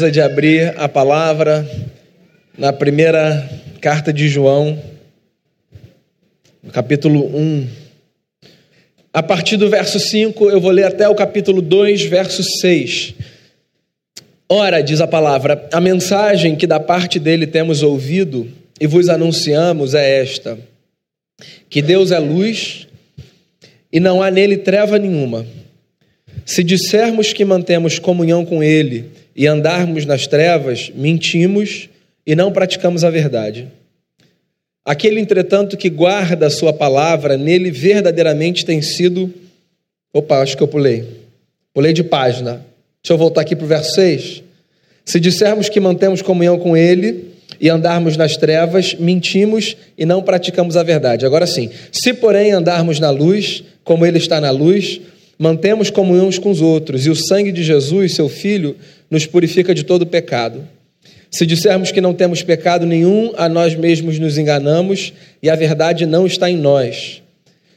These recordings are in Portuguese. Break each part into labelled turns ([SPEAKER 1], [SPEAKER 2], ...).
[SPEAKER 1] de abrir a palavra na primeira carta de João, capítulo 1. A partir do verso 5, eu vou ler até o capítulo 2, verso 6. Ora, diz a palavra, a mensagem que da parte dele temos ouvido e vos anunciamos é esta: que Deus é luz e não há nele treva nenhuma. Se dissermos que mantemos comunhão com ele, e andarmos nas trevas, mentimos e não praticamos a verdade. Aquele, entretanto, que guarda a sua palavra, nele verdadeiramente tem sido. Opa, acho que eu pulei. Pulei de página. Deixa eu voltar aqui para o verso 6. Se dissermos que mantemos comunhão com ele e andarmos nas trevas, mentimos e não praticamos a verdade. Agora sim, se porém andarmos na luz, como ele está na luz, mantemos comunhão uns com os outros, e o sangue de Jesus, seu Filho, nos purifica de todo pecado. Se dissermos que não temos pecado nenhum, a nós mesmos nos enganamos e a verdade não está em nós.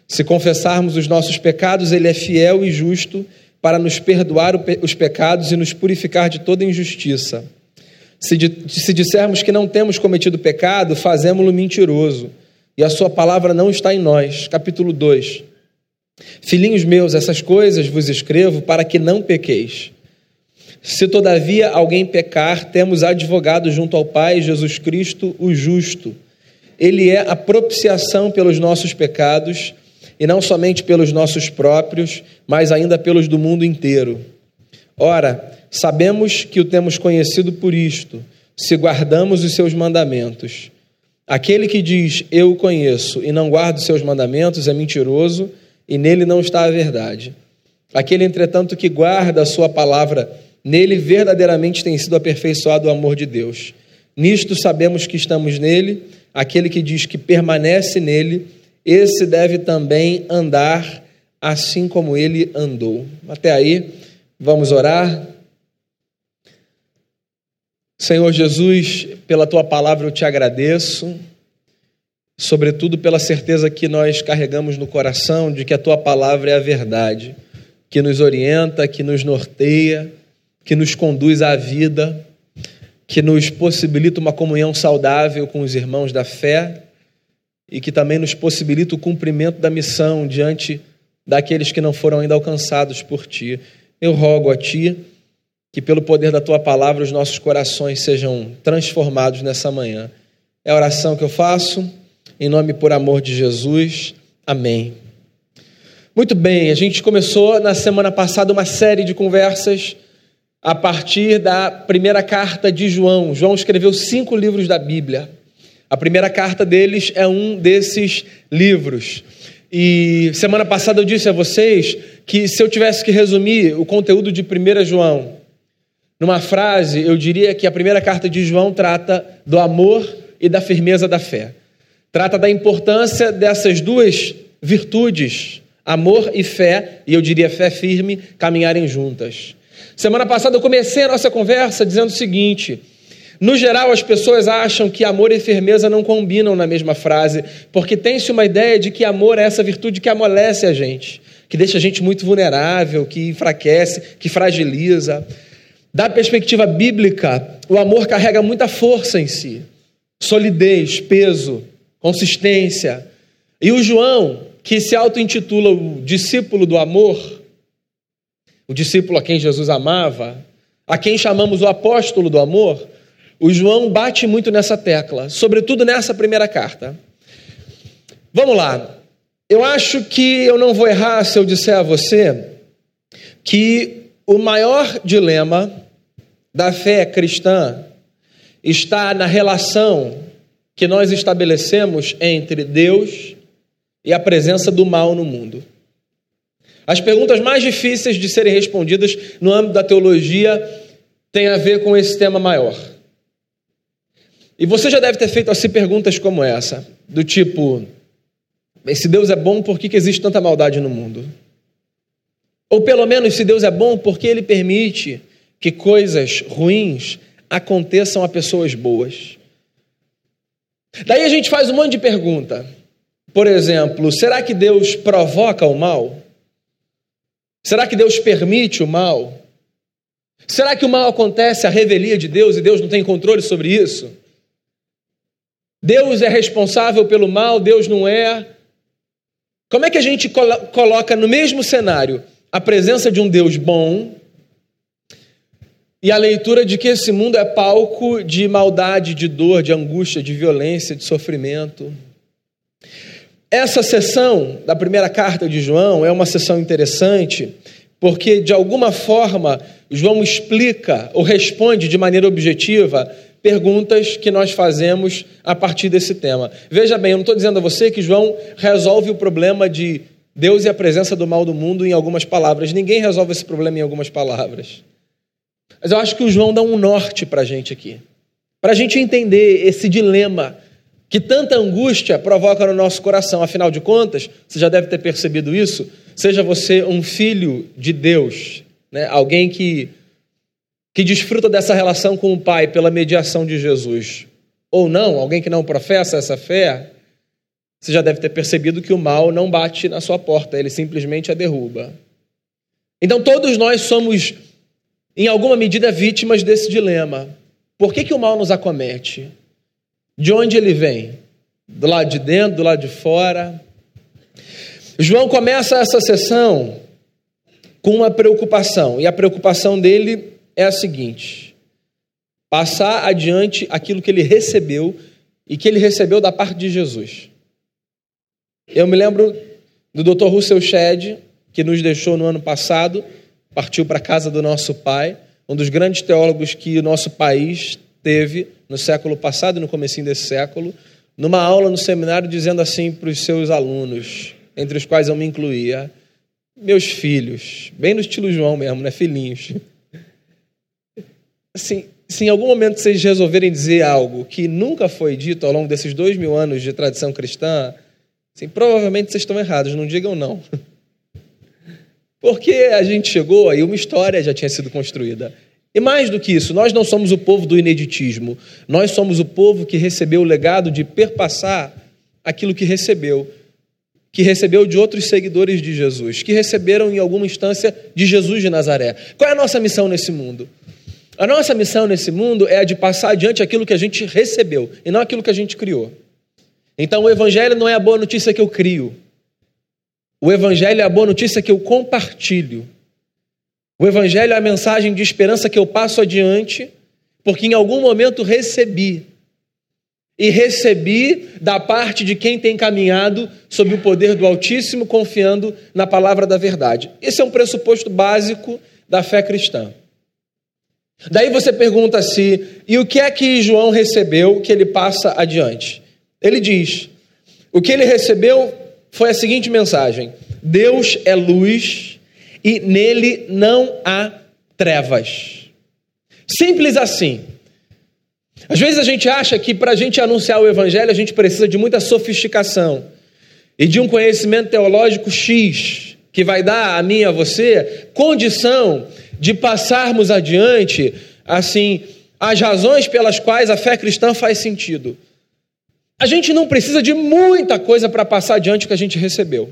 [SPEAKER 1] Se confessarmos os nossos pecados, Ele é fiel e justo para nos perdoar os pecados e nos purificar de toda injustiça. Se, se dissermos que não temos cometido pecado, fazemos-lo mentiroso e a Sua palavra não está em nós. Capítulo 2. Filhinhos meus, essas coisas vos escrevo para que não pequeis. Se todavia alguém pecar, temos advogado junto ao Pai, Jesus Cristo, o justo. Ele é a propiciação pelos nossos pecados, e não somente pelos nossos próprios, mas ainda pelos do mundo inteiro. Ora, sabemos que o temos conhecido por isto, se guardamos os seus mandamentos. Aquele que diz eu o conheço e não guarda os seus mandamentos é mentiroso, e nele não está a verdade. Aquele, entretanto, que guarda a sua palavra, nele verdadeiramente tem sido aperfeiçoado o amor de Deus. Nisto sabemos que estamos nele, aquele que diz que permanece nele, esse deve também andar assim como ele andou. Até aí, vamos orar. Senhor Jesus, pela tua palavra eu te agradeço sobretudo pela certeza que nós carregamos no coração de que a tua palavra é a verdade, que nos orienta, que nos norteia, que nos conduz à vida, que nos possibilita uma comunhão saudável com os irmãos da fé e que também nos possibilita o cumprimento da missão diante daqueles que não foram ainda alcançados por ti. Eu rogo a ti que, pelo poder da tua palavra, os nossos corações sejam transformados nessa manhã. É a oração que eu faço em nome por amor de Jesus. Amém. Muito bem, a gente começou na semana passada uma série de conversas a partir da primeira carta de João. João escreveu cinco livros da Bíblia. A primeira carta deles é um desses livros. E semana passada eu disse a vocês que se eu tivesse que resumir o conteúdo de 1 João numa frase, eu diria que a primeira carta de João trata do amor e da firmeza da fé. Trata da importância dessas duas virtudes, amor e fé, e eu diria fé firme, caminharem juntas. Semana passada eu comecei a nossa conversa dizendo o seguinte: no geral, as pessoas acham que amor e firmeza não combinam na mesma frase, porque tem-se uma ideia de que amor é essa virtude que amolece a gente, que deixa a gente muito vulnerável, que enfraquece, que fragiliza. Da perspectiva bíblica, o amor carrega muita força em si, solidez, peso consistência. E o João, que se auto-intitula o discípulo do amor, o discípulo a quem Jesus amava, a quem chamamos o apóstolo do amor, o João bate muito nessa tecla, sobretudo nessa primeira carta. Vamos lá. Eu acho que eu não vou errar se eu disser a você que o maior dilema da fé cristã está na relação que nós estabelecemos entre Deus e a presença do mal no mundo. As perguntas mais difíceis de serem respondidas no âmbito da teologia têm a ver com esse tema maior. E você já deve ter feito assim perguntas como essa, do tipo: se Deus é bom, por que, que existe tanta maldade no mundo? Ou pelo menos, se Deus é bom, por que ele permite que coisas ruins aconteçam a pessoas boas? Daí a gente faz um monte de pergunta. Por exemplo, será que Deus provoca o mal? Será que Deus permite o mal? Será que o mal acontece a revelia de Deus e Deus não tem controle sobre isso? Deus é responsável pelo mal, Deus não é. Como é que a gente coloca no mesmo cenário a presença de um Deus bom e a leitura de que esse mundo é palco de maldade, de dor, de angústia, de violência, de sofrimento? Essa sessão da primeira carta de João é uma sessão interessante, porque de alguma forma João explica ou responde de maneira objetiva perguntas que nós fazemos a partir desse tema. Veja bem, eu não estou dizendo a você que João resolve o problema de Deus e a presença do mal do mundo em algumas palavras. Ninguém resolve esse problema em algumas palavras. Mas eu acho que o João dá um norte para a gente aqui. Para a gente entender esse dilema que tanta angústia provoca no nosso coração. Afinal de contas, você já deve ter percebido isso. Seja você um filho de Deus, né? alguém que que desfruta dessa relação com o Pai pela mediação de Jesus, ou não, alguém que não professa essa fé, você já deve ter percebido que o mal não bate na sua porta, ele simplesmente a derruba. Então todos nós somos, em alguma medida, vítimas desse dilema. Por que, que o mal nos acomete? De onde ele vem? Do lado de dentro, do lado de fora? João começa essa sessão com uma preocupação, e a preocupação dele é a seguinte: passar adiante aquilo que ele recebeu e que ele recebeu da parte de Jesus. Eu me lembro do Dr. Russell Shedd, que nos deixou no ano passado, partiu para a casa do nosso pai, um dos grandes teólogos que o nosso país teve no século passado e no comecinho desse século, numa aula no seminário dizendo assim para os seus alunos, entre os quais eu me incluía, meus filhos, bem no estilo João mesmo, né, filhinhos. Assim, se em algum momento vocês resolverem dizer algo que nunca foi dito ao longo desses dois mil anos de tradição cristã, assim, provavelmente vocês estão errados, não digam não. Porque a gente chegou aí, uma história já tinha sido construída. E mais do que isso, nós não somos o povo do ineditismo, nós somos o povo que recebeu o legado de perpassar aquilo que recebeu, que recebeu de outros seguidores de Jesus, que receberam em alguma instância de Jesus de Nazaré. Qual é a nossa missão nesse mundo? A nossa missão nesse mundo é a de passar adiante aquilo que a gente recebeu e não aquilo que a gente criou. Então o Evangelho não é a boa notícia que eu crio. O Evangelho é a boa notícia que eu compartilho. O Evangelho é a mensagem de esperança que eu passo adiante, porque em algum momento recebi. E recebi da parte de quem tem caminhado sob o poder do Altíssimo, confiando na palavra da verdade. Esse é um pressuposto básico da fé cristã. Daí você pergunta-se: e o que é que João recebeu que ele passa adiante? Ele diz: o que ele recebeu foi a seguinte mensagem: Deus é luz e nele não há trevas. Simples assim. Às vezes a gente acha que para a gente anunciar o evangelho a gente precisa de muita sofisticação e de um conhecimento teológico X que vai dar a mim e a você condição de passarmos adiante, assim, as razões pelas quais a fé cristã faz sentido. A gente não precisa de muita coisa para passar adiante o que a gente recebeu.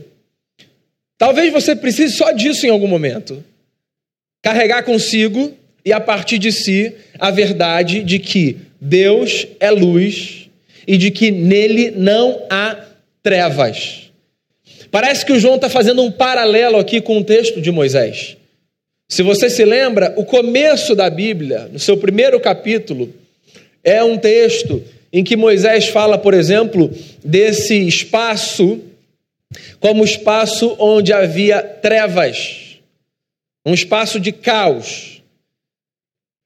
[SPEAKER 1] Talvez você precise só disso em algum momento. Carregar consigo e a partir de si a verdade de que Deus é luz e de que nele não há trevas. Parece que o João está fazendo um paralelo aqui com o texto de Moisés. Se você se lembra, o começo da Bíblia, no seu primeiro capítulo, é um texto em que Moisés fala, por exemplo, desse espaço como espaço onde havia trevas, um espaço de caos.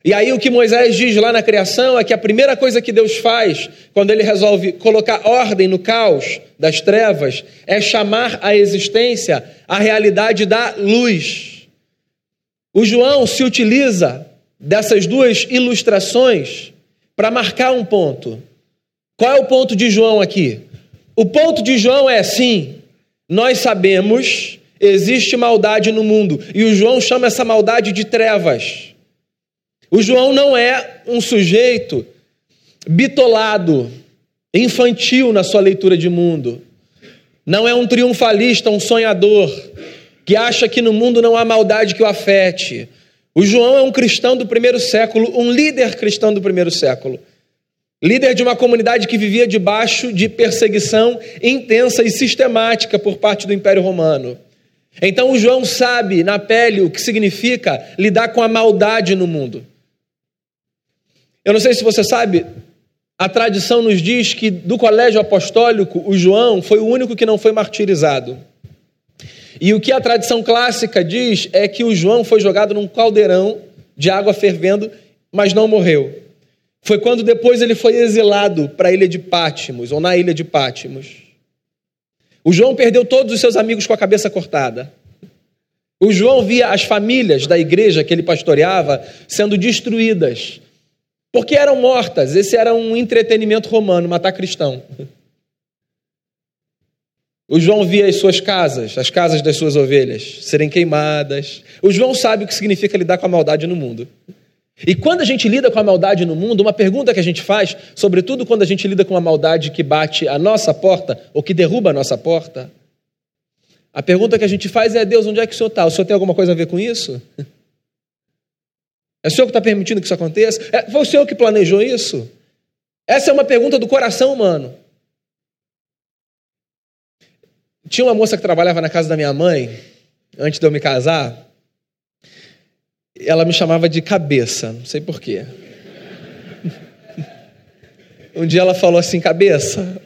[SPEAKER 1] E aí o que Moisés diz lá na criação é que a primeira coisa que Deus faz quando ele resolve colocar ordem no caos das trevas é chamar à existência a realidade da luz. O João se utiliza dessas duas ilustrações para marcar um ponto. Qual é o ponto de João aqui? O ponto de João é sim, nós sabemos existe maldade no mundo e o João chama essa maldade de trevas. O João não é um sujeito bitolado, infantil na sua leitura de mundo. Não é um triunfalista, um sonhador que acha que no mundo não há maldade que o afete. O João é um cristão do primeiro século, um líder cristão do primeiro século. Líder de uma comunidade que vivia debaixo de perseguição intensa e sistemática por parte do Império Romano. Então o João sabe na pele o que significa lidar com a maldade no mundo. Eu não sei se você sabe, a tradição nos diz que do colégio apostólico, o João foi o único que não foi martirizado. E o que a tradição clássica diz é que o João foi jogado num caldeirão de água fervendo, mas não morreu. Foi quando depois ele foi exilado para a ilha de Pátimos, ou na ilha de Pátimos. O João perdeu todos os seus amigos com a cabeça cortada. O João via as famílias da igreja que ele pastoreava sendo destruídas, porque eram mortas. Esse era um entretenimento romano, matar cristão. O João via as suas casas, as casas das suas ovelhas, serem queimadas. O João sabe o que significa lidar com a maldade no mundo. E quando a gente lida com a maldade no mundo, uma pergunta que a gente faz, sobretudo quando a gente lida com a maldade que bate a nossa porta ou que derruba a nossa porta, a pergunta que a gente faz é: Deus, onde é que o Senhor está? O Senhor tem alguma coisa a ver com isso? É o Senhor que está permitindo que isso aconteça? É, foi o Senhor que planejou isso? Essa é uma pergunta do coração humano. Tinha uma moça que trabalhava na casa da minha mãe, antes de eu me casar. Ela me chamava de cabeça, não sei porquê. Um dia ela falou assim: cabeça.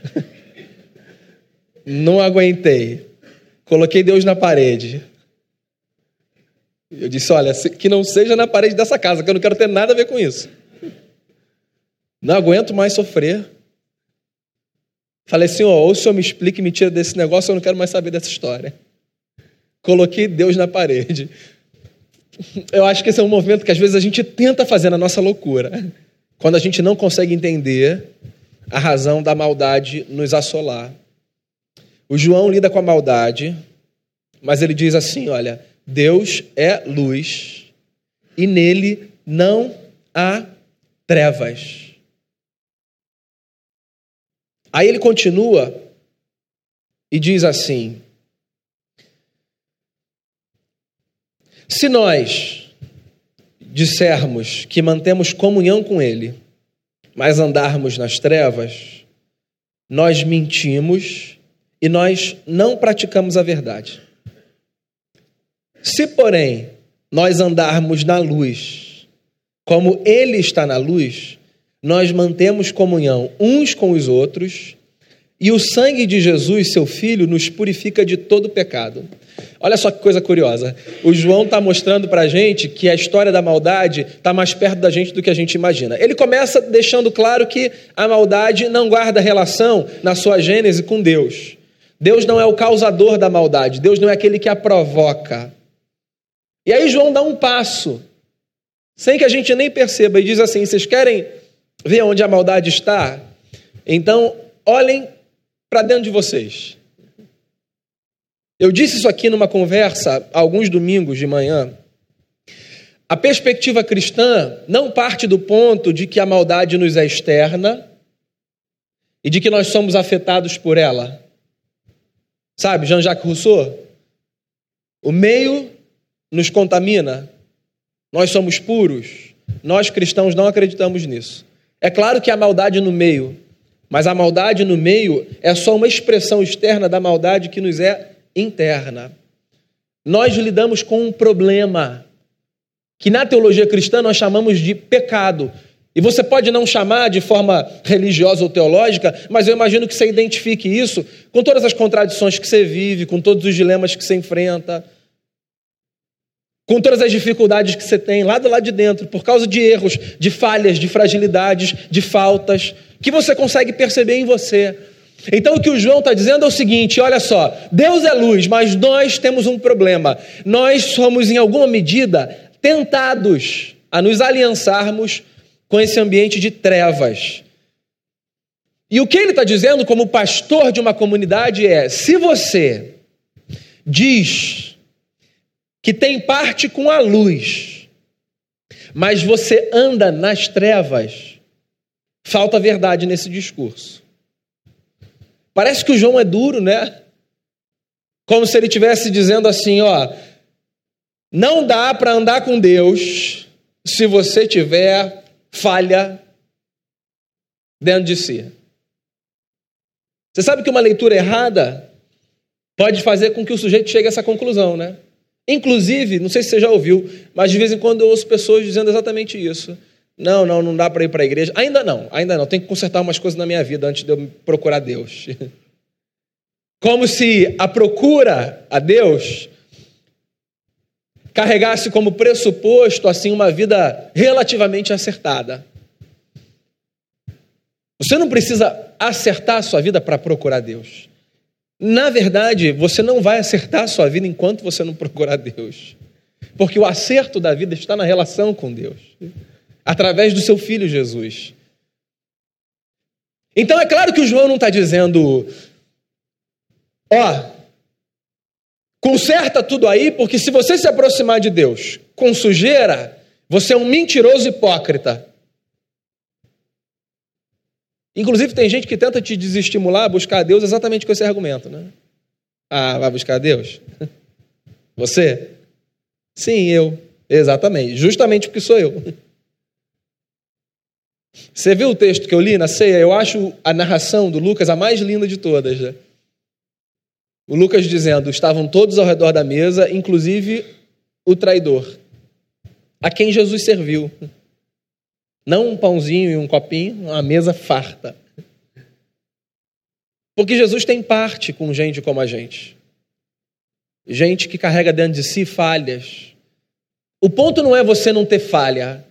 [SPEAKER 1] Não aguentei. Coloquei Deus na parede. Eu disse: olha, que não seja na parede dessa casa, que eu não quero ter nada a ver com isso. Não aguento mais sofrer. Falei assim, ou o senhor me explica e me tira desse negócio, eu não quero mais saber dessa história. Coloquei Deus na parede. Eu acho que esse é um movimento que às vezes a gente tenta fazer na nossa loucura, quando a gente não consegue entender a razão da maldade nos assolar. O João lida com a maldade, mas ele diz assim: olha, Deus é luz e nele não há trevas. Aí ele continua e diz assim: Se nós dissermos que mantemos comunhão com Ele, mas andarmos nas trevas, nós mentimos e nós não praticamos a verdade. Se, porém, nós andarmos na luz, como Ele está na luz, nós mantemos comunhão uns com os outros, e o sangue de Jesus, seu Filho, nos purifica de todo pecado. Olha só que coisa curiosa. O João está mostrando para a gente que a história da maldade está mais perto da gente do que a gente imagina. Ele começa deixando claro que a maldade não guarda relação na sua gênese com Deus. Deus não é o causador da maldade, Deus não é aquele que a provoca. E aí João dá um passo, sem que a gente nem perceba, e diz assim: vocês querem ver onde a maldade está? Então, olhem para dentro de vocês. Eu disse isso aqui numa conversa alguns domingos de manhã. A perspectiva cristã não parte do ponto de que a maldade nos é externa e de que nós somos afetados por ela. Sabe, Jean-Jacques Rousseau? O meio nos contamina, nós somos puros. Nós cristãos não acreditamos nisso. É claro que há maldade no meio, mas a maldade no meio é só uma expressão externa da maldade que nos é interna. Nós lidamos com um problema que na teologia cristã nós chamamos de pecado. E você pode não chamar de forma religiosa ou teológica, mas eu imagino que você identifique isso com todas as contradições que você vive, com todos os dilemas que você enfrenta, com todas as dificuldades que você tem lá do lado de dentro, por causa de erros, de falhas, de fragilidades, de faltas, que você consegue perceber em você. Então o que o João está dizendo é o seguinte: olha só, Deus é luz, mas nós temos um problema. Nós somos, em alguma medida, tentados a nos aliançarmos com esse ambiente de trevas. E o que ele está dizendo, como pastor de uma comunidade, é: se você diz que tem parte com a luz, mas você anda nas trevas, falta verdade nesse discurso. Parece que o João é duro, né? Como se ele estivesse dizendo assim: ó, Não dá para andar com Deus se você tiver falha dentro de si. Você sabe que uma leitura errada pode fazer com que o sujeito chegue a essa conclusão, né? Inclusive, não sei se você já ouviu, mas de vez em quando eu ouço pessoas dizendo exatamente isso. Não, não, não dá para ir para a igreja. Ainda não, ainda não. Tem que consertar umas coisas na minha vida antes de eu procurar Deus. Como se a procura a Deus carregasse como pressuposto assim uma vida relativamente acertada. Você não precisa acertar a sua vida para procurar Deus. Na verdade, você não vai acertar a sua vida enquanto você não procurar Deus. Porque o acerto da vida está na relação com Deus, através do seu filho Jesus. Então é claro que o João não está dizendo, ó, conserta tudo aí, porque se você se aproximar de Deus com sujeira, você é um mentiroso hipócrita. Inclusive, tem gente que tenta te desestimular a buscar Deus exatamente com esse argumento, né? Ah, vai buscar Deus? Você? Sim, eu. Exatamente. Justamente porque sou eu. Você viu o texto que eu li na ceia? Eu acho a narração do Lucas a mais linda de todas. Né? O Lucas dizendo: estavam todos ao redor da mesa, inclusive o traidor, a quem Jesus serviu. Não um pãozinho e um copinho, uma mesa farta. Porque Jesus tem parte com gente como a gente. Gente que carrega dentro de si falhas. O ponto não é você não ter falha.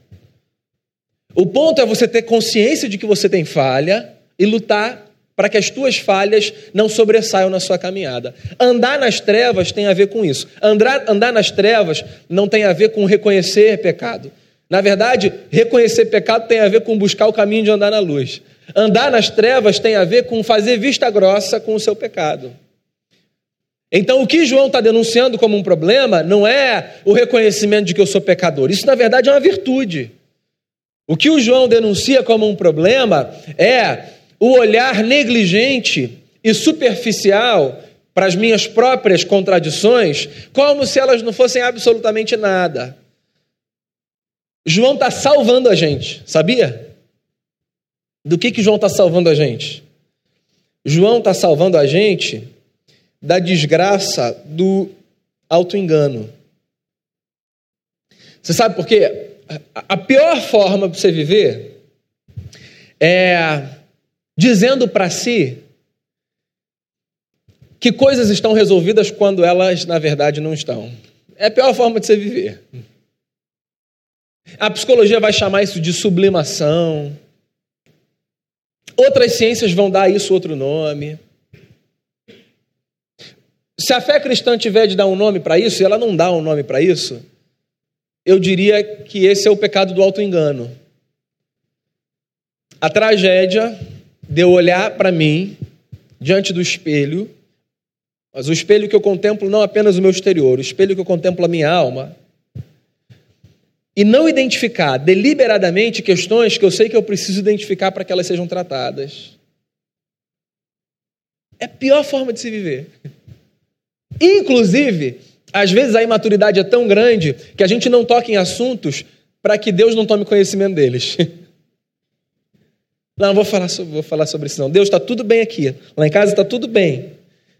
[SPEAKER 1] O ponto é você ter consciência de que você tem falha e lutar para que as tuas falhas não sobressaiam na sua caminhada. Andar nas trevas tem a ver com isso. Andar, andar nas trevas não tem a ver com reconhecer pecado. Na verdade, reconhecer pecado tem a ver com buscar o caminho de andar na luz. Andar nas trevas tem a ver com fazer vista grossa com o seu pecado. Então, o que João está denunciando como um problema não é o reconhecimento de que eu sou pecador. Isso, na verdade, é uma virtude. O que o João denuncia como um problema é o olhar negligente e superficial para as minhas próprias contradições, como se elas não fossem absolutamente nada. João está salvando a gente, sabia? Do que, que João está salvando a gente? João está salvando a gente da desgraça do auto-engano. Você sabe por quê? A pior forma para você viver é dizendo para si que coisas estão resolvidas quando elas, na verdade, não estão. É a pior forma de você viver. A psicologia vai chamar isso de sublimação. Outras ciências vão dar isso outro nome. Se a fé cristã tiver de dar um nome para isso, e ela não dá um nome para isso, eu diria que esse é o pecado do auto-engano. A tragédia de eu olhar para mim diante do espelho, mas o espelho que eu contemplo não apenas o meu exterior, o espelho que eu contemplo a minha alma, e não identificar deliberadamente questões que eu sei que eu preciso identificar para que elas sejam tratadas. É a pior forma de se viver. Inclusive, às vezes a imaturidade é tão grande que a gente não toca em assuntos para que Deus não tome conhecimento deles. Não, vou falar sobre, vou falar sobre isso não. Deus está tudo bem aqui. Lá em casa está tudo bem.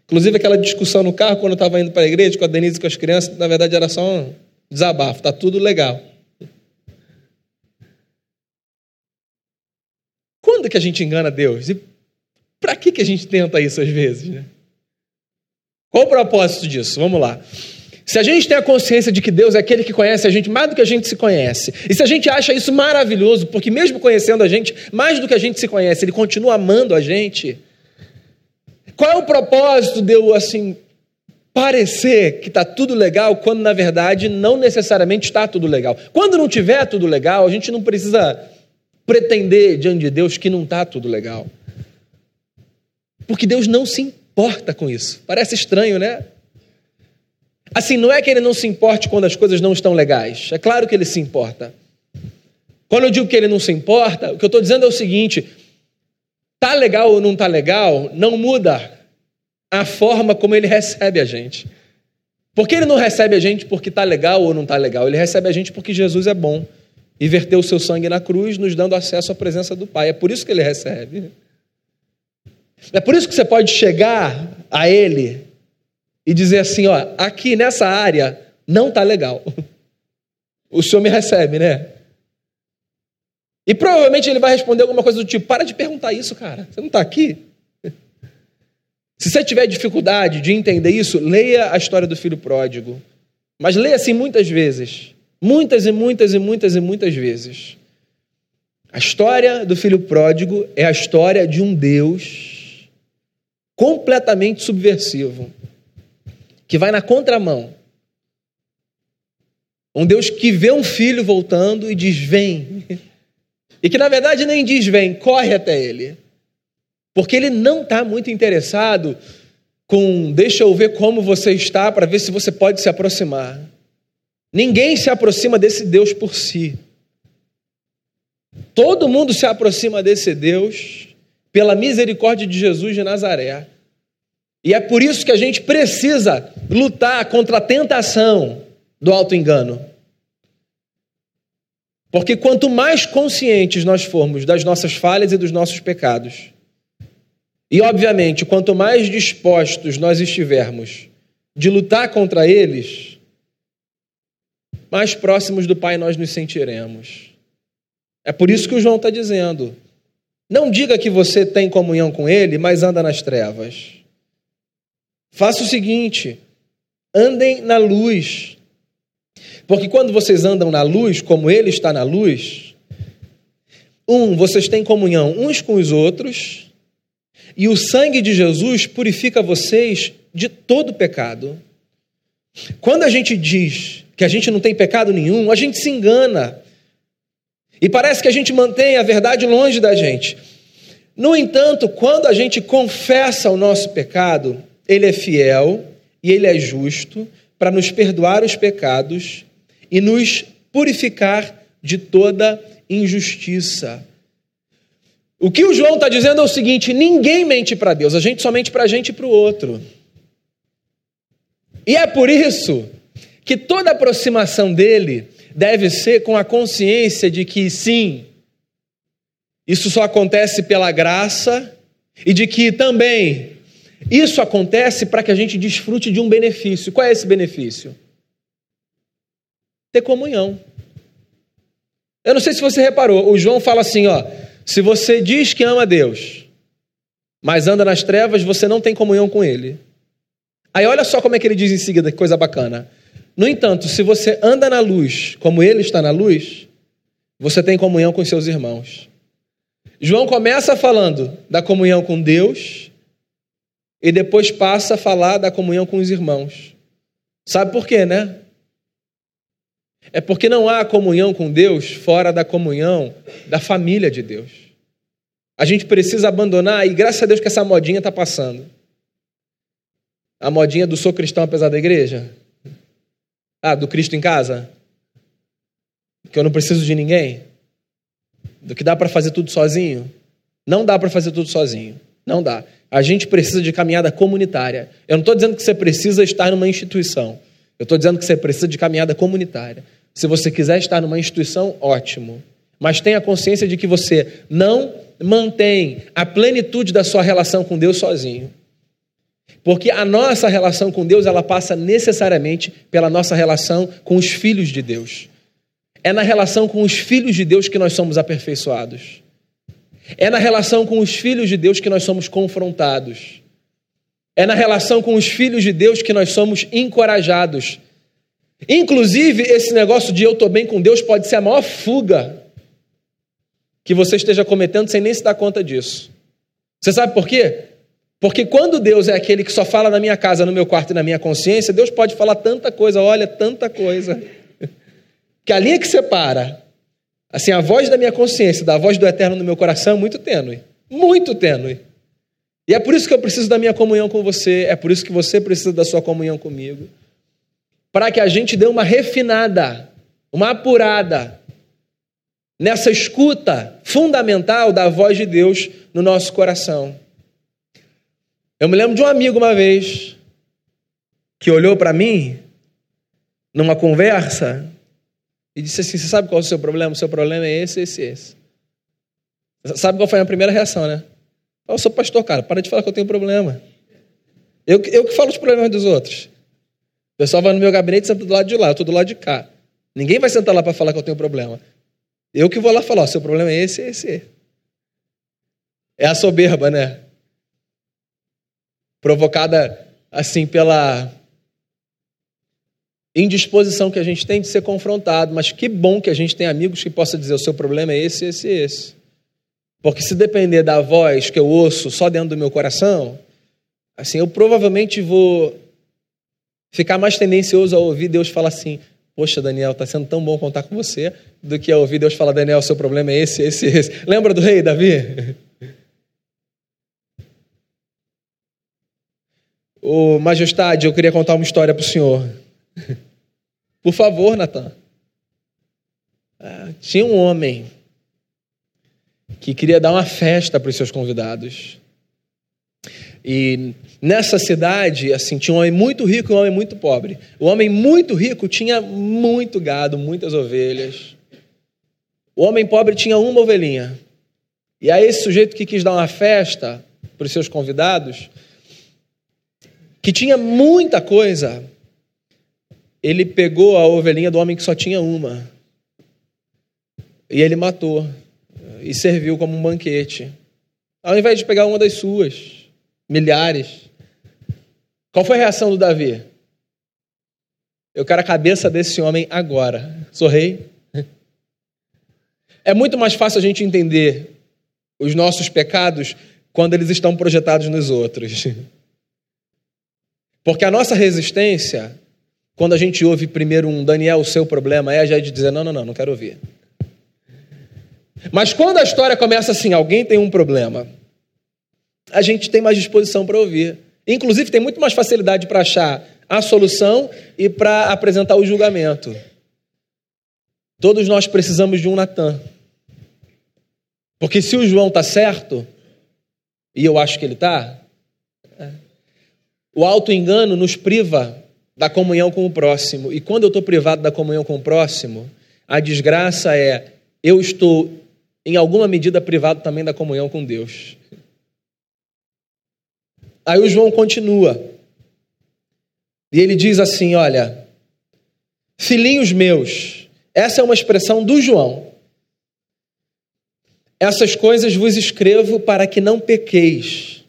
[SPEAKER 1] Inclusive aquela discussão no carro quando eu estava indo para a igreja com a Denise e com as crianças, na verdade era só um desabafo. Está tudo legal. Quando que a gente engana Deus? E para que, que a gente tenta isso às vezes? Né? Qual o propósito disso? Vamos lá. Se a gente tem a consciência de que Deus é aquele que conhece a gente mais do que a gente se conhece, e se a gente acha isso maravilhoso, porque mesmo conhecendo a gente mais do que a gente se conhece, Ele continua amando a gente, qual é o propósito de eu, assim, parecer que está tudo legal, quando na verdade não necessariamente está tudo legal? Quando não tiver tudo legal, a gente não precisa pretender diante de Deus que não está tudo legal. Porque Deus não se importa com isso. Parece estranho, né? Assim, não é que ele não se importe quando as coisas não estão legais. É claro que ele se importa. Quando eu digo que ele não se importa, o que eu estou dizendo é o seguinte: tá legal ou não tá legal, não muda a forma como ele recebe a gente. Porque ele não recebe a gente porque está legal ou não está legal, ele recebe a gente porque Jesus é bom e verteu o seu sangue na cruz, nos dando acesso à presença do Pai. É por isso que ele recebe. É por isso que você pode chegar a ele e dizer assim: ó, aqui nessa área não está legal. O senhor me recebe, né? E provavelmente ele vai responder alguma coisa do tipo: para de perguntar isso, cara. Você não está aqui? Se você tiver dificuldade de entender isso, leia a história do filho pródigo. Mas leia assim muitas vezes. Muitas e muitas e muitas e muitas vezes. A história do filho pródigo é a história de um Deus completamente subversivo, que vai na contramão. Um Deus que vê um filho voltando e diz: Vem. E que na verdade nem diz: Vem, corre até ele. Porque ele não está muito interessado com deixa eu ver como você está para ver se você pode se aproximar. Ninguém se aproxima desse Deus por si. Todo mundo se aproxima desse Deus pela misericórdia de Jesus de Nazaré. E é por isso que a gente precisa lutar contra a tentação do auto-engano. Porque quanto mais conscientes nós formos das nossas falhas e dos nossos pecados, e, obviamente, quanto mais dispostos nós estivermos de lutar contra eles, mais próximos do Pai nós nos sentiremos. É por isso que o João está dizendo: não diga que você tem comunhão com Ele, mas anda nas trevas. Faça o seguinte: andem na luz. Porque quando vocês andam na luz, como Ele está na luz, um, vocês têm comunhão uns com os outros, e o sangue de Jesus purifica vocês de todo pecado. Quando a gente diz que a gente não tem pecado nenhum, a gente se engana. E parece que a gente mantém a verdade longe da gente. No entanto, quando a gente confessa o nosso pecado, ele é fiel e ele é justo para nos perdoar os pecados e nos purificar de toda injustiça. O que o João está dizendo é o seguinte: ninguém mente para Deus, a gente só mente para a gente e para o outro. E é por isso que toda aproximação dele deve ser com a consciência de que, sim, isso só acontece pela graça e de que também isso acontece para que a gente desfrute de um benefício. Qual é esse benefício? Ter comunhão. Eu não sei se você reparou, o João fala assim, ó, se você diz que ama Deus, mas anda nas trevas, você não tem comunhão com Ele. Aí olha só como é que ele diz em seguida, que coisa bacana. No entanto, se você anda na luz, como Ele está na luz, você tem comunhão com seus irmãos. João começa falando da comunhão com Deus e depois passa a falar da comunhão com os irmãos. Sabe por quê, né? É porque não há comunhão com Deus fora da comunhão da família de Deus. A gente precisa abandonar, e graças a Deus que essa modinha está passando. A modinha do sou cristão apesar da igreja? Ah, do Cristo em casa? Que eu não preciso de ninguém? Do que dá para fazer tudo sozinho? Não dá para fazer tudo sozinho. Não dá. A gente precisa de caminhada comunitária. Eu não estou dizendo que você precisa estar numa instituição. Eu estou dizendo que você precisa de caminhada comunitária. Se você quiser estar numa instituição, ótimo. Mas tenha consciência de que você não mantém a plenitude da sua relação com Deus sozinho. Porque a nossa relação com Deus, ela passa necessariamente pela nossa relação com os filhos de Deus. É na relação com os filhos de Deus que nós somos aperfeiçoados. É na relação com os filhos de Deus que nós somos confrontados. É na relação com os filhos de Deus que nós somos encorajados. Inclusive, esse negócio de eu estou bem com Deus pode ser a maior fuga que você esteja cometendo sem nem se dar conta disso. Você sabe por quê? Porque quando Deus é aquele que só fala na minha casa, no meu quarto e na minha consciência, Deus pode falar tanta coisa, olha, tanta coisa, que a linha que separa, assim, a voz da minha consciência da voz do eterno no meu coração é muito tênue, muito tênue. E é por isso que eu preciso da minha comunhão com você, é por isso que você precisa da sua comunhão comigo. Para que a gente dê uma refinada, uma apurada nessa escuta fundamental da voz de Deus no nosso coração. Eu me lembro de um amigo uma vez que olhou para mim numa conversa e disse assim: Você sabe qual é o seu problema? O seu problema é esse, esse, esse. Sabe qual foi a primeira reação, né? Eu sou pastor, cara, para de falar que eu tenho problema. Eu, eu que falo os problemas dos outros. O pessoal vai no meu gabinete e senta do lado de lá, eu estou do lado de cá. Ninguém vai sentar lá para falar que eu tenho problema. Eu que vou lá falar: seu problema é esse, esse. É a soberba, né? Provocada assim pela indisposição que a gente tem de ser confrontado, mas que bom que a gente tem amigos que possam dizer: o seu problema é esse, esse, esse. Porque se depender da voz que eu ouço só dentro do meu coração, assim, eu provavelmente vou ficar mais tendencioso a ouvir Deus falar assim: Poxa, Daniel, está sendo tão bom contar com você, do que a ouvir Deus falar: Daniel, seu problema é esse, esse, esse. Lembra do rei Davi? Ô, majestade, eu queria contar uma história para o senhor. Por favor, Natan. Ah, tinha um homem que queria dar uma festa para os seus convidados. E nessa cidade, assim, tinha um homem muito rico e um homem muito pobre. O homem muito rico tinha muito gado, muitas ovelhas. O homem pobre tinha uma ovelhinha. E aí esse sujeito que quis dar uma festa para os seus convidados, que tinha muita coisa, ele pegou a ovelhinha do homem que só tinha uma. E ele matou e serviu como um banquete. Ao invés de pegar uma das suas, milhares. Qual foi a reação do Davi? Eu quero a cabeça desse homem agora. Sou rei. É muito mais fácil a gente entender os nossos pecados quando eles estão projetados nos outros. Porque a nossa resistência, quando a gente ouve primeiro um Daniel, o seu problema é já de dizer: não, não, não, não quero ouvir. Mas quando a história começa assim, alguém tem um problema, a gente tem mais disposição para ouvir. Inclusive, tem muito mais facilidade para achar a solução e para apresentar o julgamento. Todos nós precisamos de um Natan. Porque se o João está certo, e eu acho que ele está, é, o auto-engano nos priva da comunhão com o próximo. E quando eu estou privado da comunhão com o próximo, a desgraça é eu estou, em alguma medida, privado também da comunhão com Deus. Aí o João continua. E ele diz assim: Olha, filhinhos meus, essa é uma expressão do João. Essas coisas vos escrevo para que não pequeis.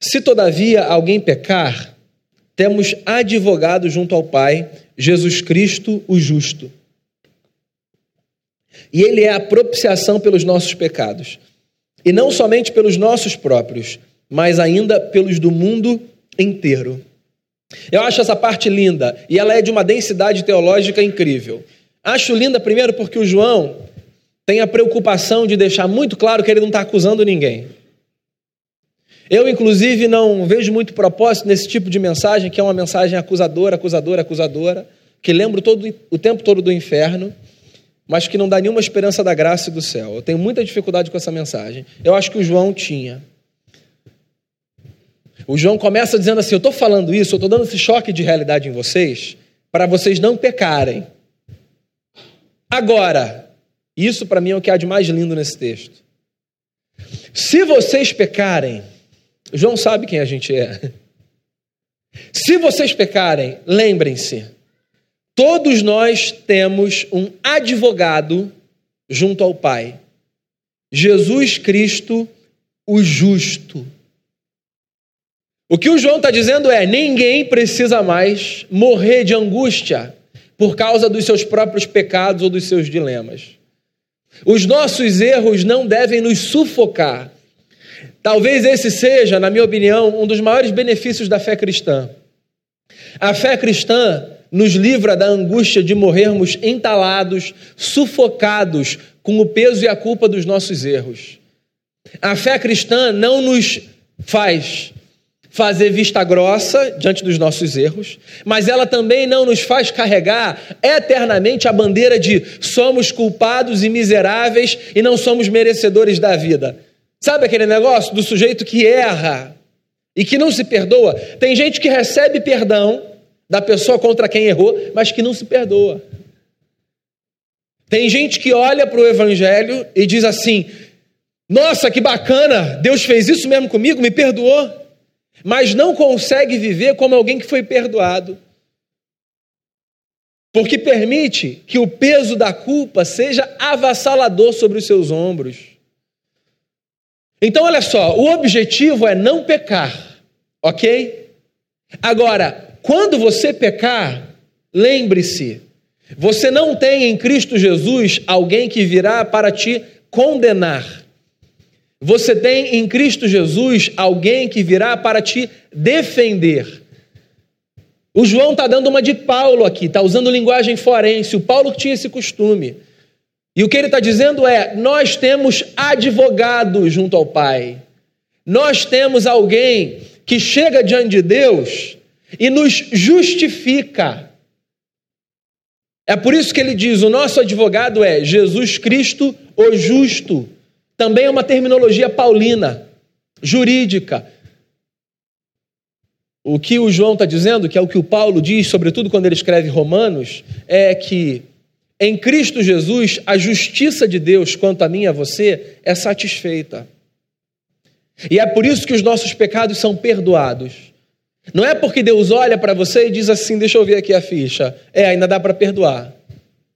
[SPEAKER 1] Se todavia alguém pecar, temos advogado junto ao Pai, Jesus Cristo, o justo. E ele é a propiciação pelos nossos pecados, e não somente pelos nossos próprios, mas ainda pelos do mundo inteiro. Eu acho essa parte linda e ela é de uma densidade teológica incrível. Acho linda, primeiro, porque o João tem a preocupação de deixar muito claro que ele não está acusando ninguém. Eu, inclusive, não vejo muito propósito nesse tipo de mensagem, que é uma mensagem acusadora, acusadora, acusadora, que lembro todo, o tempo todo do inferno, mas que não dá nenhuma esperança da graça e do céu. Eu tenho muita dificuldade com essa mensagem. Eu acho que o João tinha. O João começa dizendo assim: Eu estou falando isso, eu estou dando esse choque de realidade em vocês, para vocês não pecarem. Agora, isso para mim é o que há de mais lindo nesse texto. Se vocês pecarem, João sabe quem a gente é. Se vocês pecarem, lembrem-se, todos nós temos um advogado junto ao Pai, Jesus Cristo, o justo. O que o João está dizendo é: ninguém precisa mais morrer de angústia por causa dos seus próprios pecados ou dos seus dilemas. Os nossos erros não devem nos sufocar. Talvez esse seja, na minha opinião, um dos maiores benefícios da fé cristã. A fé cristã nos livra da angústia de morrermos entalados, sufocados com o peso e a culpa dos nossos erros. A fé cristã não nos faz fazer vista grossa diante dos nossos erros, mas ela também não nos faz carregar eternamente a bandeira de somos culpados e miseráveis e não somos merecedores da vida. Sabe aquele negócio do sujeito que erra e que não se perdoa? Tem gente que recebe perdão, da pessoa contra quem errou, mas que não se perdoa. Tem gente que olha para o Evangelho e diz assim: Nossa, que bacana, Deus fez isso mesmo comigo, me perdoou, mas não consegue viver como alguém que foi perdoado. Porque permite que o peso da culpa seja avassalador sobre os seus ombros. Então, olha só, o objetivo é não pecar, ok? Agora, quando você pecar, lembre-se, você não tem em Cristo Jesus alguém que virá para te condenar. Você tem em Cristo Jesus alguém que virá para te defender. O João está dando uma de Paulo aqui, está usando linguagem forense. O Paulo tinha esse costume. E o que ele está dizendo é: nós temos advogado junto ao Pai. Nós temos alguém que chega diante de Deus e nos justifica. É por isso que ele diz: o nosso advogado é Jesus Cristo, o justo. Também é uma terminologia paulina, jurídica. O que o João está dizendo, que é o que o Paulo diz, sobretudo quando ele escreve Romanos, é que em Cristo Jesus a justiça de Deus quanto a mim e a você é satisfeita. E é por isso que os nossos pecados são perdoados. Não é porque Deus olha para você e diz assim: deixa eu ver aqui a ficha. É, ainda dá para perdoar.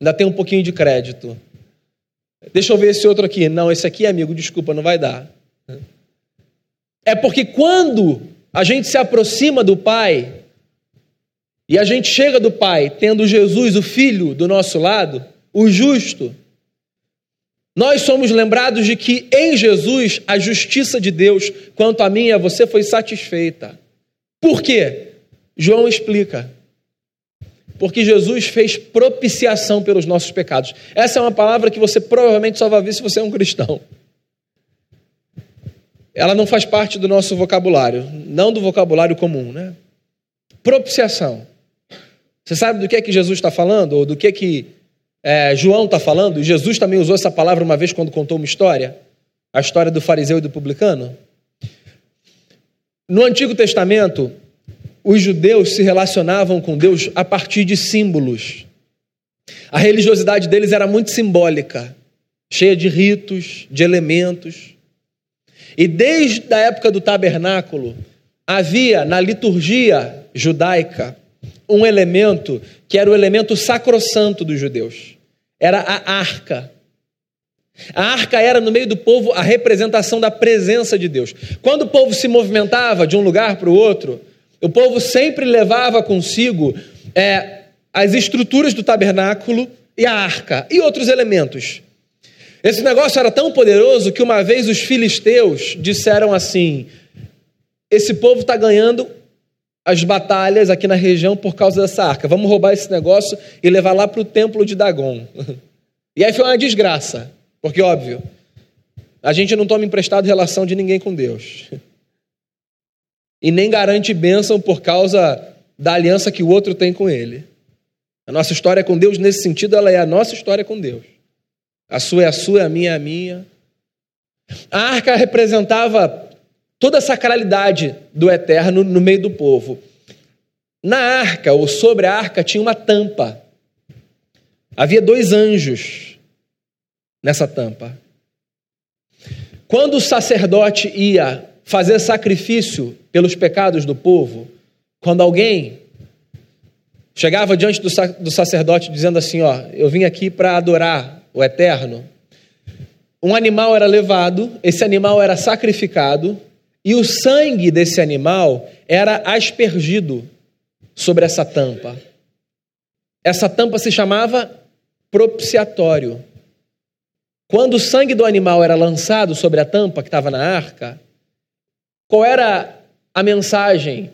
[SPEAKER 1] Ainda tem um pouquinho de crédito. Deixa eu ver esse outro aqui. Não, esse aqui, amigo, desculpa, não vai dar. É porque quando a gente se aproxima do Pai e a gente chega do Pai tendo Jesus, o Filho, do nosso lado, o justo, nós somos lembrados de que em Jesus a justiça de Deus quanto a mim e a você foi satisfeita. Por quê? João explica. Porque Jesus fez propiciação pelos nossos pecados. Essa é uma palavra que você provavelmente só vai ver se você é um cristão. Ela não faz parte do nosso vocabulário, não do vocabulário comum, né? Propiciação. Você sabe do que é que Jesus está falando? Ou do que é que é, João está falando? Jesus também usou essa palavra uma vez quando contou uma história. A história do fariseu e do publicano. No Antigo Testamento, os judeus se relacionavam com Deus a partir de símbolos. A religiosidade deles era muito simbólica, cheia de ritos, de elementos. E desde a época do tabernáculo, havia na liturgia judaica um elemento que era o elemento sacrossanto dos judeus. Era a arca. A arca era no meio do povo a representação da presença de Deus. Quando o povo se movimentava de um lugar para o outro, o povo sempre levava consigo é, as estruturas do tabernáculo e a arca e outros elementos. Esse negócio era tão poderoso que uma vez os filisteus disseram assim: esse povo está ganhando as batalhas aqui na região por causa dessa arca. Vamos roubar esse negócio e levar lá para o templo de Dagon. E aí foi uma desgraça. Porque, óbvio, a gente não toma emprestado relação de ninguém com Deus. E nem garante bênção por causa da aliança que o outro tem com Ele. A nossa história com Deus, nesse sentido, ela é a nossa história com Deus. A sua é a sua, a minha é a minha. A arca representava toda a sacralidade do eterno no meio do povo. Na arca, ou sobre a arca, tinha uma tampa. Havia dois anjos nessa tampa. Quando o sacerdote ia fazer sacrifício pelos pecados do povo, quando alguém chegava diante do sacerdote dizendo assim: Ó, eu vim aqui para adorar o eterno, um animal era levado, esse animal era sacrificado, e o sangue desse animal era aspergido sobre essa tampa. Essa tampa se chamava propiciatório. Quando o sangue do animal era lançado sobre a tampa que estava na arca, qual era a mensagem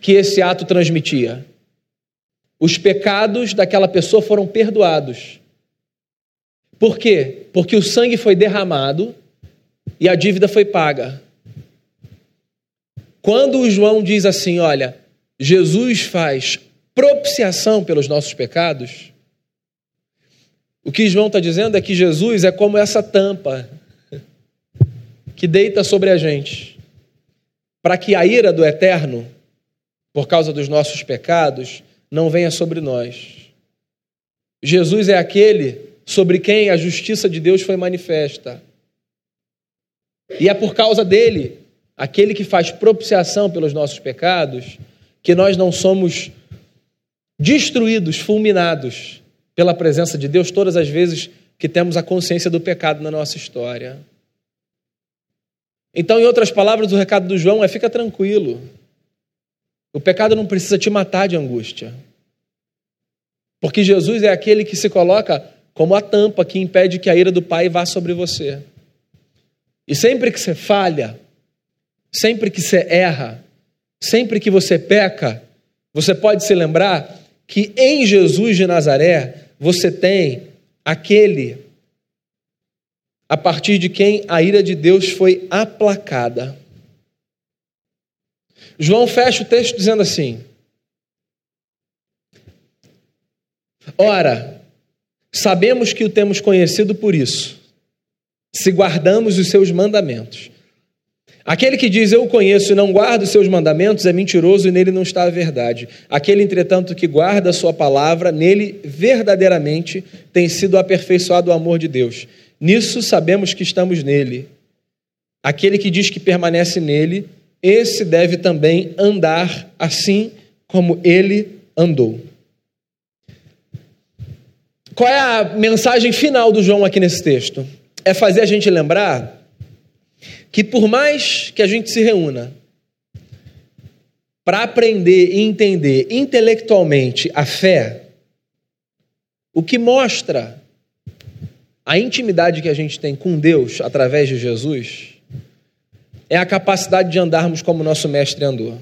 [SPEAKER 1] que esse ato transmitia? Os pecados daquela pessoa foram perdoados. Por quê? Porque o sangue foi derramado e a dívida foi paga. Quando João diz assim: olha, Jesus faz propiciação pelos nossos pecados, o que João está dizendo é que Jesus é como essa tampa que deita sobre a gente, para que a ira do eterno, por causa dos nossos pecados, não venha sobre nós. Jesus é aquele sobre quem a justiça de Deus foi manifesta. E é por causa dele, aquele que faz propiciação pelos nossos pecados, que nós não somos destruídos, fulminados pela presença de Deus todas as vezes que temos a consciência do pecado na nossa história. Então, em outras palavras, o recado do João é: fica tranquilo. O pecado não precisa te matar de angústia. Porque Jesus é aquele que se coloca como a tampa que impede que a ira do Pai vá sobre você. E sempre que você falha, sempre que você erra, sempre que você peca, você pode se lembrar que em Jesus de Nazaré você tem aquele a partir de quem a ira de Deus foi aplacada. João fecha o texto dizendo assim: Ora, sabemos que o temos conhecido por isso, se guardamos os seus mandamentos. Aquele que diz eu o conheço e não guarda os seus mandamentos é mentiroso e nele não está a verdade. Aquele, entretanto, que guarda a sua palavra, nele verdadeiramente tem sido aperfeiçoado o amor de Deus. Nisso sabemos que estamos nele. Aquele que diz que permanece nele, esse deve também andar assim como ele andou. Qual é a mensagem final do João aqui nesse texto? É fazer a gente lembrar que, por mais que a gente se reúna para aprender e entender intelectualmente a fé, o que mostra a intimidade que a gente tem com Deus através de Jesus é a capacidade de andarmos como nosso mestre andou.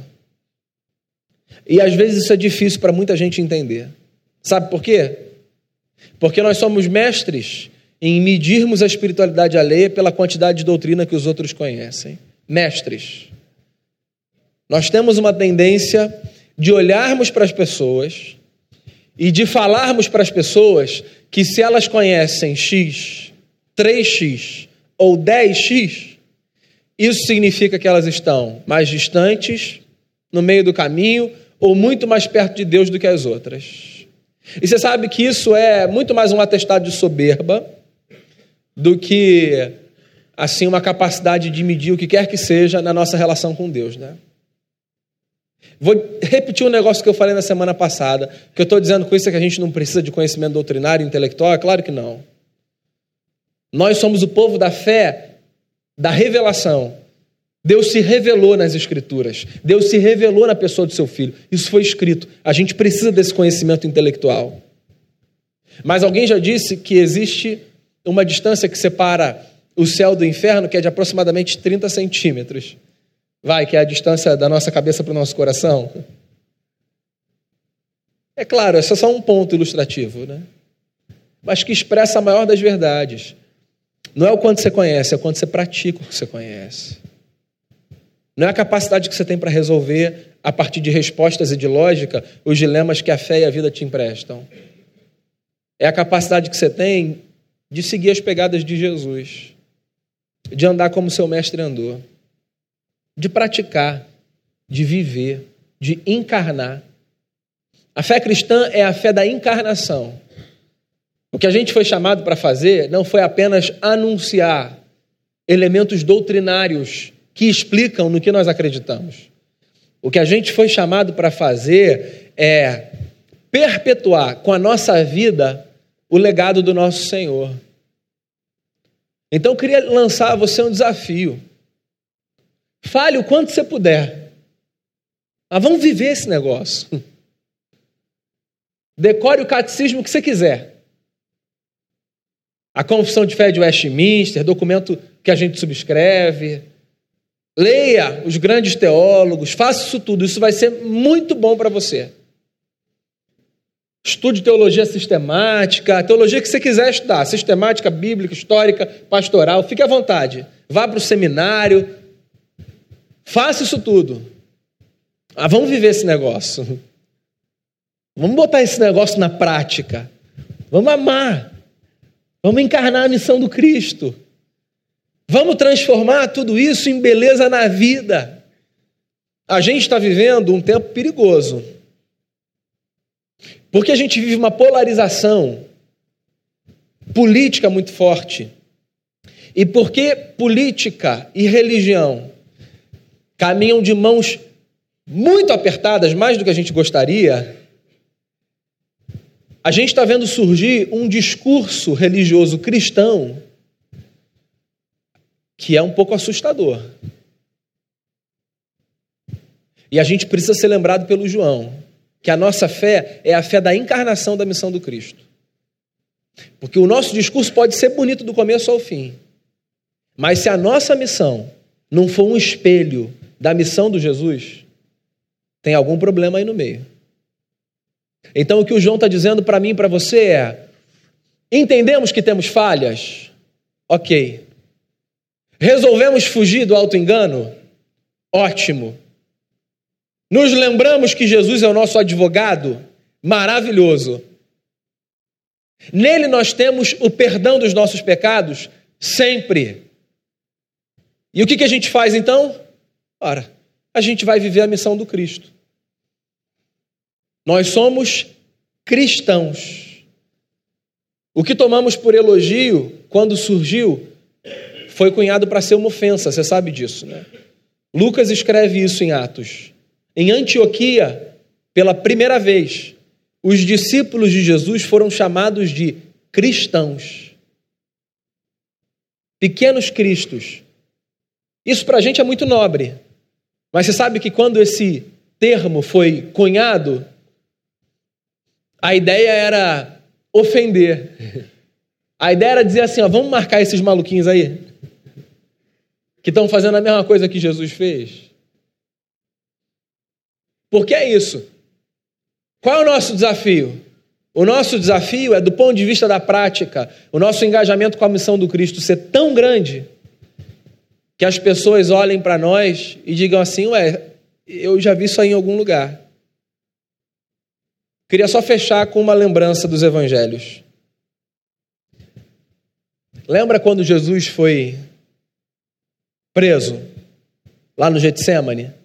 [SPEAKER 1] E às vezes isso é difícil para muita gente entender. Sabe por quê? Porque nós somos mestres em medirmos a espiritualidade alheia pela quantidade de doutrina que os outros conhecem. Mestres. Nós temos uma tendência de olharmos para as pessoas e de falarmos para as pessoas que se elas conhecem X, 3X ou 10X, isso significa que elas estão mais distantes, no meio do caminho, ou muito mais perto de Deus do que as outras. E você sabe que isso é muito mais um atestado de soberba do que assim uma capacidade de medir o que quer que seja na nossa relação com Deus, né? Vou repetir um negócio que eu falei na semana passada, que eu estou dizendo com isso é que a gente não precisa de conhecimento doutrinário, intelectual, é claro que não. Nós somos o povo da fé da revelação. Deus se revelou nas Escrituras. Deus se revelou na pessoa do seu filho. Isso foi escrito. A gente precisa desse conhecimento intelectual. Mas alguém já disse que existe uma distância que separa o céu do inferno, que é de aproximadamente 30 centímetros. Vai, que é a distância da nossa cabeça para o nosso coração. É claro, esse é só um ponto ilustrativo, né? Mas que expressa a maior das verdades. Não é o quanto você conhece, é o quanto você pratica o que você conhece. Não é a capacidade que você tem para resolver, a partir de respostas e de lógica, os dilemas que a fé e a vida te emprestam. É a capacidade que você tem de seguir as pegadas de Jesus, de andar como seu mestre andou, de praticar, de viver, de encarnar. A fé cristã é a fé da encarnação. O que a gente foi chamado para fazer não foi apenas anunciar elementos doutrinários que explicam no que nós acreditamos. O que a gente foi chamado para fazer é perpetuar com a nossa vida o legado do nosso Senhor. Então eu queria lançar a você um desafio. Fale o quanto você puder. Mas vamos viver esse negócio. Decore o catecismo que você quiser a Confissão de Fé de Westminster, documento que a gente subscreve. Leia os grandes teólogos, faça isso tudo, isso vai ser muito bom para você. Estude teologia sistemática, teologia que você quiser estudar, sistemática, bíblica, histórica, pastoral, fique à vontade. Vá para o seminário, faça isso tudo. Ah, vamos viver esse negócio. Vamos botar esse negócio na prática. Vamos amar. Vamos encarnar a missão do Cristo. Vamos transformar tudo isso em beleza na vida. A gente está vivendo um tempo perigoso. Porque a gente vive uma polarização política muito forte. E porque política e religião caminham de mãos muito apertadas, mais do que a gente gostaria, a gente está vendo surgir um discurso religioso cristão que é um pouco assustador. E a gente precisa ser lembrado pelo João que a nossa fé é a fé da encarnação da missão do Cristo. Porque o nosso discurso pode ser bonito do começo ao fim, mas se a nossa missão não for um espelho da missão do Jesus, tem algum problema aí no meio. Então o que o João está dizendo para mim e para você é: entendemos que temos falhas? Ok. Resolvemos fugir do auto-engano? Ótimo. Nos lembramos que Jesus é o nosso advogado? Maravilhoso. Nele nós temos o perdão dos nossos pecados sempre. E o que, que a gente faz então? Ora, a gente vai viver a missão do Cristo. Nós somos cristãos. O que tomamos por elogio quando surgiu foi cunhado para ser uma ofensa, você sabe disso, né? Lucas escreve isso em Atos. Em Antioquia, pela primeira vez, os discípulos de Jesus foram chamados de cristãos. Pequenos cristos. Isso para a gente é muito nobre. Mas você sabe que quando esse termo foi cunhado, a ideia era ofender. A ideia era dizer assim: ó, vamos marcar esses maluquinhos aí, que estão fazendo a mesma coisa que Jesus fez. Porque é isso. Qual é o nosso desafio? O nosso desafio é, do ponto de vista da prática, o nosso engajamento com a missão do Cristo ser tão grande que as pessoas olhem para nós e digam assim: Ué, eu já vi isso aí em algum lugar. Queria só fechar com uma lembrança dos evangelhos. Lembra quando Jesus foi preso lá no Getsemane?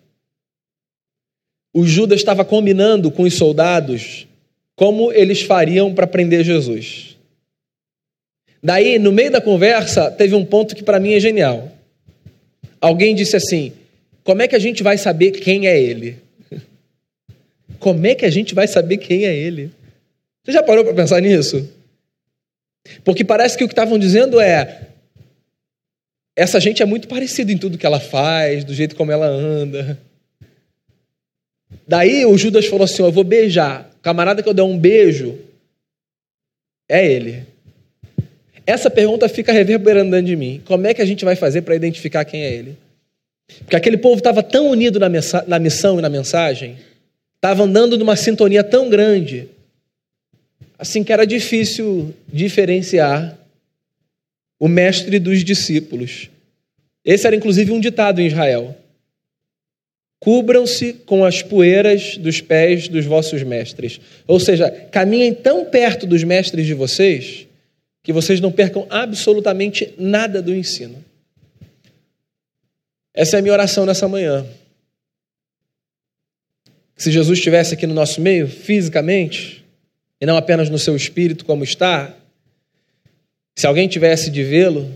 [SPEAKER 1] O Judas estava combinando com os soldados como eles fariam para prender Jesus. Daí, no meio da conversa, teve um ponto que para mim é genial. Alguém disse assim: Como é que a gente vai saber quem é ele? Como é que a gente vai saber quem é ele? Você já parou para pensar nisso? Porque parece que o que estavam dizendo é: essa gente é muito parecida em tudo que ela faz, do jeito como ela anda. Daí o Judas falou assim: Eu vou beijar. O camarada que eu der um beijo é ele. Essa pergunta fica reverberando dentro de mim. Como é que a gente vai fazer para identificar quem é ele? Porque aquele povo estava tão unido na, na missão e na mensagem, estava andando numa sintonia tão grande, assim que era difícil diferenciar o mestre dos discípulos. Esse era inclusive um ditado em Israel. Cubram-se com as poeiras dos pés dos vossos mestres. Ou seja, caminhem tão perto dos mestres de vocês que vocês não percam absolutamente nada do ensino. Essa é a minha oração nessa manhã. Se Jesus estivesse aqui no nosso meio, fisicamente, e não apenas no seu espírito, como está, se alguém tivesse de vê-lo,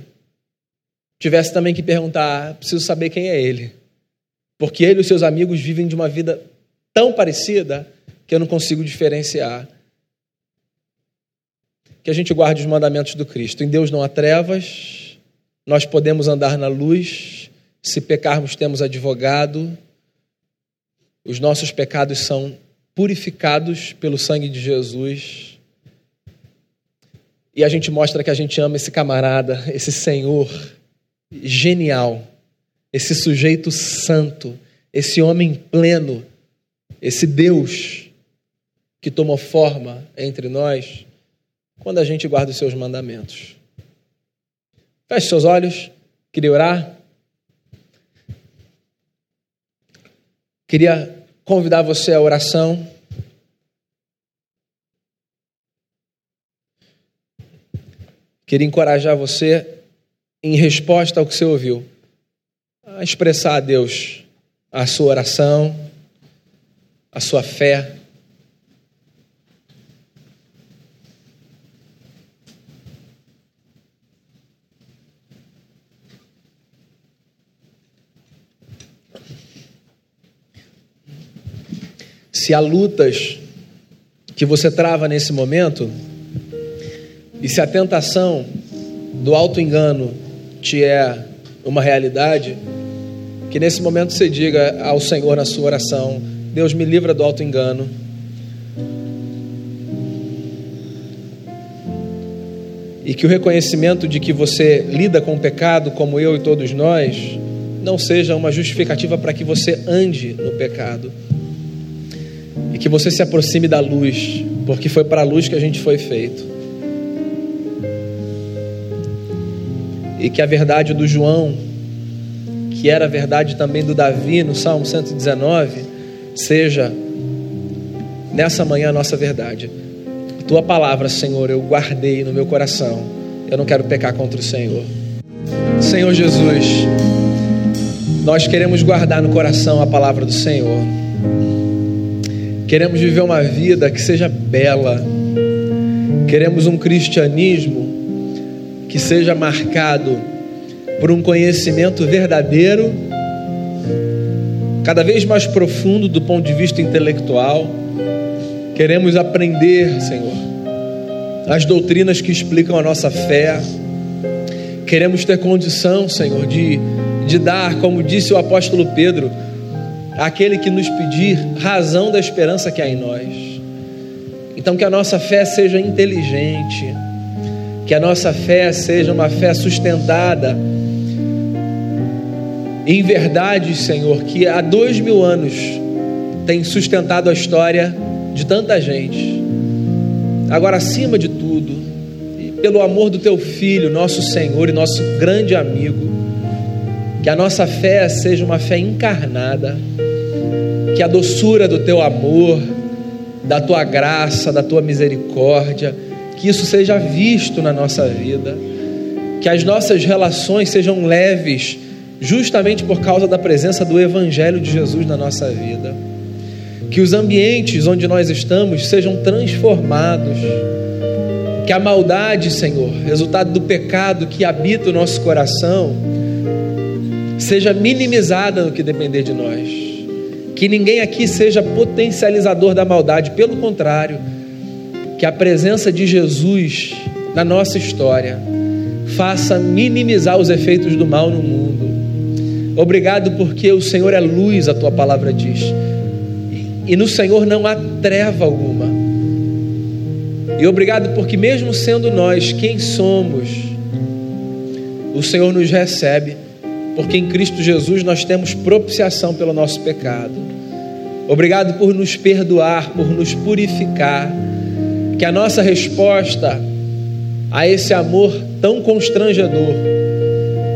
[SPEAKER 1] tivesse também que perguntar: preciso saber quem é ele. Porque ele e seus amigos vivem de uma vida tão parecida que eu não consigo diferenciar. Que a gente guarde os mandamentos do Cristo. Em Deus não há trevas, nós podemos andar na luz, se pecarmos, temos advogado, os nossos pecados são purificados pelo sangue de Jesus. E a gente mostra que a gente ama esse camarada, esse Senhor genial esse sujeito santo, esse homem pleno, esse Deus que tomou forma entre nós quando a gente guarda os seus mandamentos. Feche seus olhos, queria orar. Queria convidar você à oração. Queria encorajar você em resposta ao que você ouviu a expressar a Deus a sua oração, a sua fé. Se há lutas que você trava nesse momento, e se a tentação do alto engano te é uma realidade, que nesse momento você diga ao Senhor na sua oração: Deus me livra do auto-engano. E que o reconhecimento de que você lida com o pecado, como eu e todos nós, não seja uma justificativa para que você ande no pecado. E que você se aproxime da luz, porque foi para a luz que a gente foi feito. E que a verdade do João, que era a verdade também do Davi no Salmo 119, seja nessa manhã a nossa verdade. tua palavra, Senhor, eu guardei no meu coração. Eu não quero pecar contra o Senhor. Senhor Jesus, nós queremos guardar no coração a palavra do Senhor. Queremos viver uma vida que seja bela. Queremos um cristianismo que seja marcado por um conhecimento verdadeiro, cada vez mais profundo do ponto de vista intelectual. Queremos aprender, Senhor, as doutrinas que explicam a nossa fé. Queremos ter condição, Senhor, de de dar, como disse o apóstolo Pedro, aquele que nos pedir razão da esperança que há em nós. Então, que a nossa fé seja inteligente, que a nossa fé seja uma fé sustentada em verdade, Senhor, que há dois mil anos tem sustentado a história de tanta gente. Agora, acima de tudo, pelo amor do Teu Filho, nosso Senhor e nosso grande amigo, que a nossa fé seja uma fé encarnada, que a doçura do teu amor, da tua graça, da tua misericórdia, que isso seja visto na nossa vida, que as nossas relações sejam leves, justamente por causa da presença do Evangelho de Jesus na nossa vida, que os ambientes onde nós estamos sejam transformados, que a maldade, Senhor, resultado do pecado que habita o nosso coração, seja minimizada no que depender de nós. Que ninguém aqui seja potencializador da maldade, pelo contrário, que a presença de Jesus na nossa história faça minimizar os efeitos do mal no mundo. Obrigado porque o Senhor é luz, a tua palavra diz. E no Senhor não há treva alguma. E obrigado porque, mesmo sendo nós quem somos, o Senhor nos recebe porque em Cristo Jesus nós temos propiciação pelo nosso pecado. Obrigado por nos perdoar, por nos purificar. Que a nossa resposta a esse amor tão constrangedor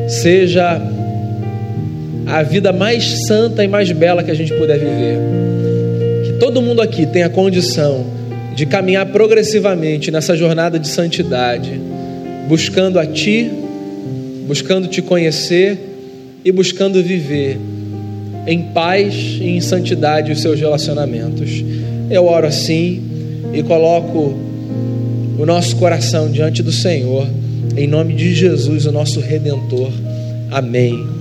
[SPEAKER 1] seja a vida mais santa e mais bela que a gente puder viver. Que todo mundo aqui tenha condição de caminhar progressivamente nessa jornada de santidade, buscando a Ti, buscando Te conhecer e buscando viver em paz e em santidade os seus relacionamentos. Eu oro assim e coloco o nosso coração diante do Senhor, em nome de Jesus, o nosso redentor. Amém.